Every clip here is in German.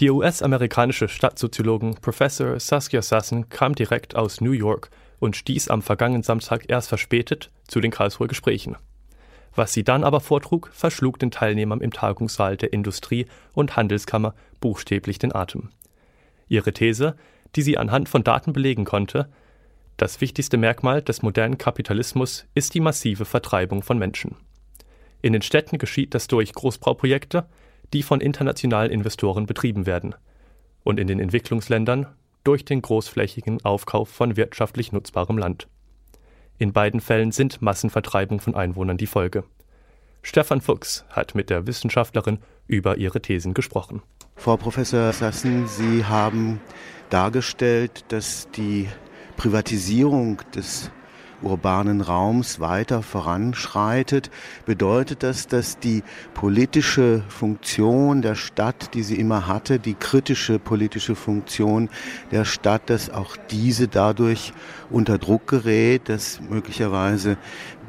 Die US-amerikanische Stadtsoziologin Professor Saskia Sassen kam direkt aus New York und stieß am vergangenen Samstag erst verspätet zu den Karlsruher Gesprächen. Was sie dann aber vortrug, verschlug den Teilnehmern im Tagungssaal der Industrie- und Handelskammer buchstäblich den Atem. Ihre These, die sie anhand von Daten belegen konnte, das wichtigste Merkmal des modernen Kapitalismus ist die massive Vertreibung von Menschen. In den Städten geschieht das durch Großbauprojekte, die von internationalen Investoren betrieben werden, und in den Entwicklungsländern durch den großflächigen Aufkauf von wirtschaftlich nutzbarem Land. In beiden Fällen sind Massenvertreibung von Einwohnern die Folge. Stefan Fuchs hat mit der Wissenschaftlerin über ihre Thesen gesprochen. Frau Professor Sassen, Sie haben dargestellt, dass die Privatisierung des urbanen Raums weiter voranschreitet, bedeutet das, dass die politische Funktion der Stadt, die sie immer hatte, die kritische politische Funktion der Stadt, dass auch diese dadurch unter Druck gerät, dass möglicherweise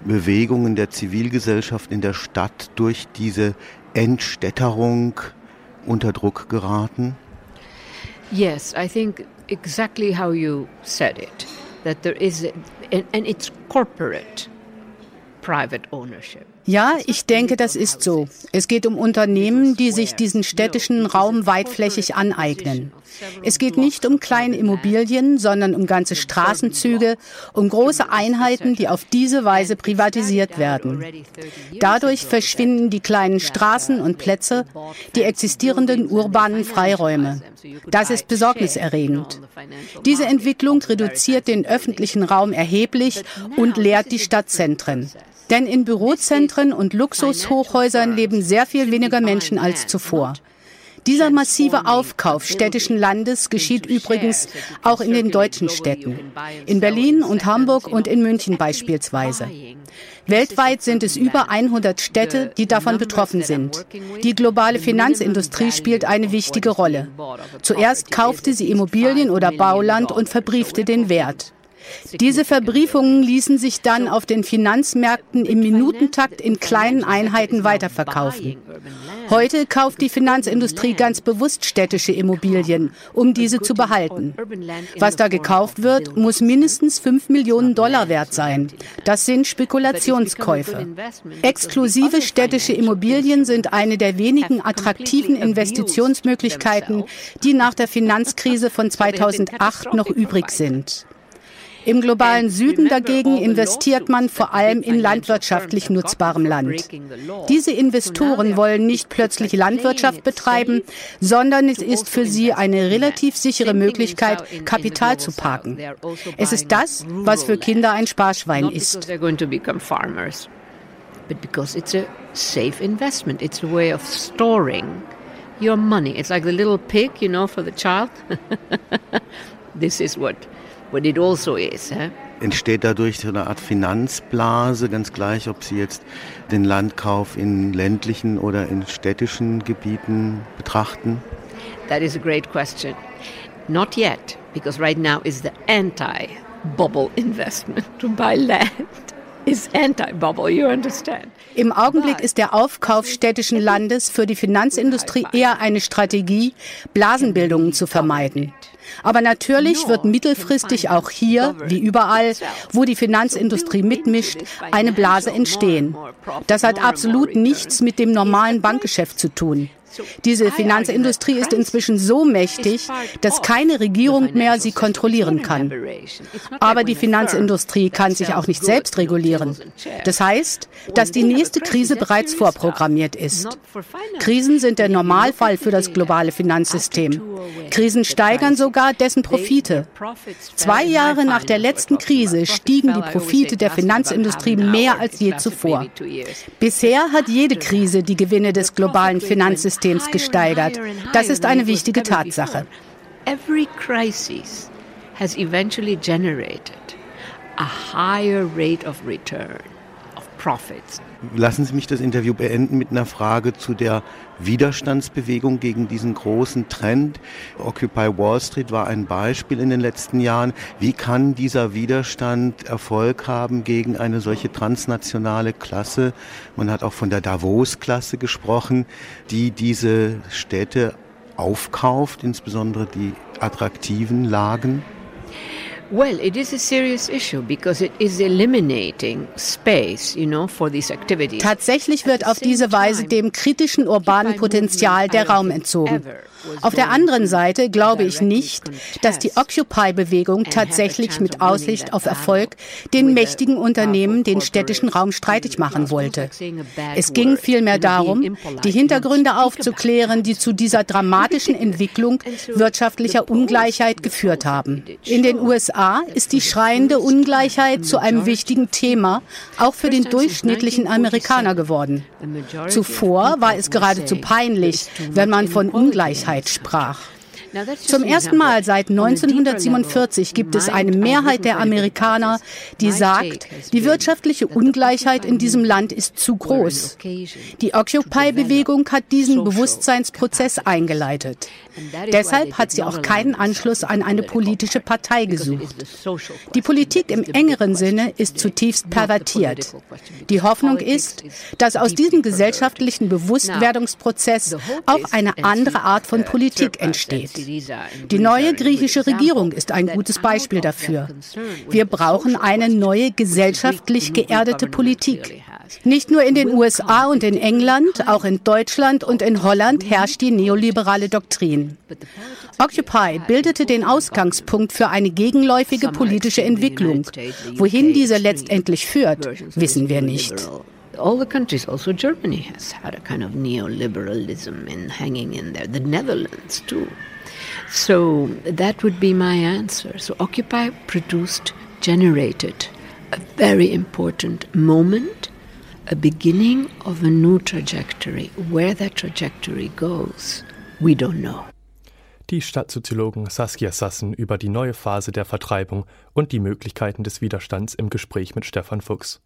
Bewegungen der Zivilgesellschaft in der Stadt durch diese Entstädterung unter Druck geraten? Yes, I think exactly how you said it. That there is, and, and it's corporate private ownership. Ja, ich denke, das ist so. Es geht um Unternehmen, die sich diesen städtischen Raum weitflächig aneignen. Es geht nicht um kleine Immobilien, sondern um ganze Straßenzüge, um große Einheiten, die auf diese Weise privatisiert werden. Dadurch verschwinden die kleinen Straßen und Plätze, die existierenden urbanen Freiräume. Das ist besorgniserregend. Diese Entwicklung reduziert den öffentlichen Raum erheblich und leert die Stadtzentren. Denn in Bürozentren und Luxushochhäusern leben sehr viel weniger Menschen als zuvor. Dieser massive Aufkauf städtischen Landes geschieht übrigens auch in den deutschen Städten, in Berlin und Hamburg und in München beispielsweise. Weltweit sind es über 100 Städte, die davon betroffen sind. Die globale Finanzindustrie spielt eine wichtige Rolle. Zuerst kaufte sie Immobilien oder Bauland und verbriefte den Wert. Diese Verbriefungen ließen sich dann auf den Finanzmärkten im Minutentakt in kleinen Einheiten weiterverkaufen. Heute kauft die Finanzindustrie ganz bewusst städtische Immobilien, um diese zu behalten. Was da gekauft wird, muss mindestens 5 Millionen Dollar wert sein. Das sind Spekulationskäufe. Exklusive städtische Immobilien sind eine der wenigen attraktiven Investitionsmöglichkeiten, die nach der Finanzkrise von 2008 noch übrig sind. Im globalen Süden dagegen investiert man vor allem in landwirtschaftlich nutzbarem Land. Diese Investoren wollen nicht plötzlich Landwirtschaft betreiben, sondern es ist für sie eine relativ sichere Möglichkeit, Kapital zu parken. Es ist das, was für Kinder ein Sparschwein ist. But because it's a safe investment, it's a way of storing your money. It's like the little pig, you know, for the child. this is what what it also is. Eh? Entsteht dadurch so eine Art Finanzblase, ganz gleich, ob Sie jetzt den Landkauf in ländlichen oder in städtischen Gebieten betrachten? That is a great question. Not yet, because right now is the anti-bubble investment to buy land. Is anti-bubble, you understand? Im Augenblick ist der Aufkauf städtischen Landes für die Finanzindustrie eher eine Strategie, Blasenbildungen zu vermeiden. Aber natürlich wird mittelfristig auch hier, wie überall, wo die Finanzindustrie mitmischt, eine Blase entstehen. Das hat absolut nichts mit dem normalen Bankgeschäft zu tun. Diese Finanzindustrie ist inzwischen so mächtig, dass keine Regierung mehr sie kontrollieren kann. Aber die Finanzindustrie kann sich auch nicht selbst regulieren. Das heißt, dass die nächste Krise bereits vorprogrammiert ist. Krisen sind der Normalfall für das globale Finanzsystem. Krisen steigern sogar dessen Profite. Zwei Jahre nach der letzten Krise stiegen die Profite der Finanzindustrie mehr als je zuvor. Bisher hat jede Krise die Gewinne des globalen Finanzsystems Systems gesteigert. Das ist eine wichtige Tatsache. Every crisis has eventually generated a higher rate of return of profits Lassen Sie mich das Interview beenden mit einer Frage zu der Widerstandsbewegung gegen diesen großen Trend. Occupy Wall Street war ein Beispiel in den letzten Jahren. Wie kann dieser Widerstand Erfolg haben gegen eine solche transnationale Klasse? Man hat auch von der Davos-Klasse gesprochen, die diese Städte aufkauft, insbesondere die attraktiven Lagen? Well, it is a serious issue because it is eliminating space, you know, for these activities. Tatsächlich wird auf diese Weise dem kritischen urbanen Potenzial der Raum entzogen. Auf der anderen Seite glaube ich nicht, dass die Occupy-Bewegung tatsächlich mit Aussicht auf Erfolg den mächtigen Unternehmen den städtischen Raum streitig machen wollte. Es ging vielmehr darum, die Hintergründe aufzuklären, die zu dieser dramatischen Entwicklung wirtschaftlicher Ungleichheit geführt haben. In den USA ist die schreiende Ungleichheit zu einem wichtigen Thema, auch für den durchschnittlichen Amerikaner geworden. Zuvor war es geradezu peinlich, wenn man von Ungleichheit sprach. Zum ersten Mal seit 1947 gibt es eine Mehrheit der Amerikaner, die sagt, die wirtschaftliche Ungleichheit in diesem Land ist zu groß. Die Occupy-Bewegung hat diesen Bewusstseinsprozess eingeleitet. Deshalb hat sie auch keinen Anschluss an eine politische Partei gesucht. Die Politik im engeren Sinne ist zutiefst pervertiert. Die Hoffnung ist, dass aus diesem gesellschaftlichen Bewusstwerdungsprozess auch eine andere Art von Politik entsteht. Die neue griechische Regierung ist ein gutes Beispiel dafür. Wir brauchen eine neue gesellschaftlich geerdete Politik. Nicht nur in den USA und in England, auch in Deutschland und in Holland herrscht die neoliberale Doktrin. Occupy bildete den Ausgangspunkt für eine gegenläufige politische Entwicklung. Wohin diese letztendlich führt, wissen wir nicht. All the countries, also Germany has had a kind of neoliberalism in hanging in there. The Netherlands too. So that would be my answer. So Occupy produced, generated a very important moment, a beginning of a new trajectory. Where that trajectory goes, we don't know. Die Stadtsoziologin Saskia Sassen über die neue Phase der Vertreibung und die Möglichkeiten des Widerstands im Gespräch mit Stefan Fuchs.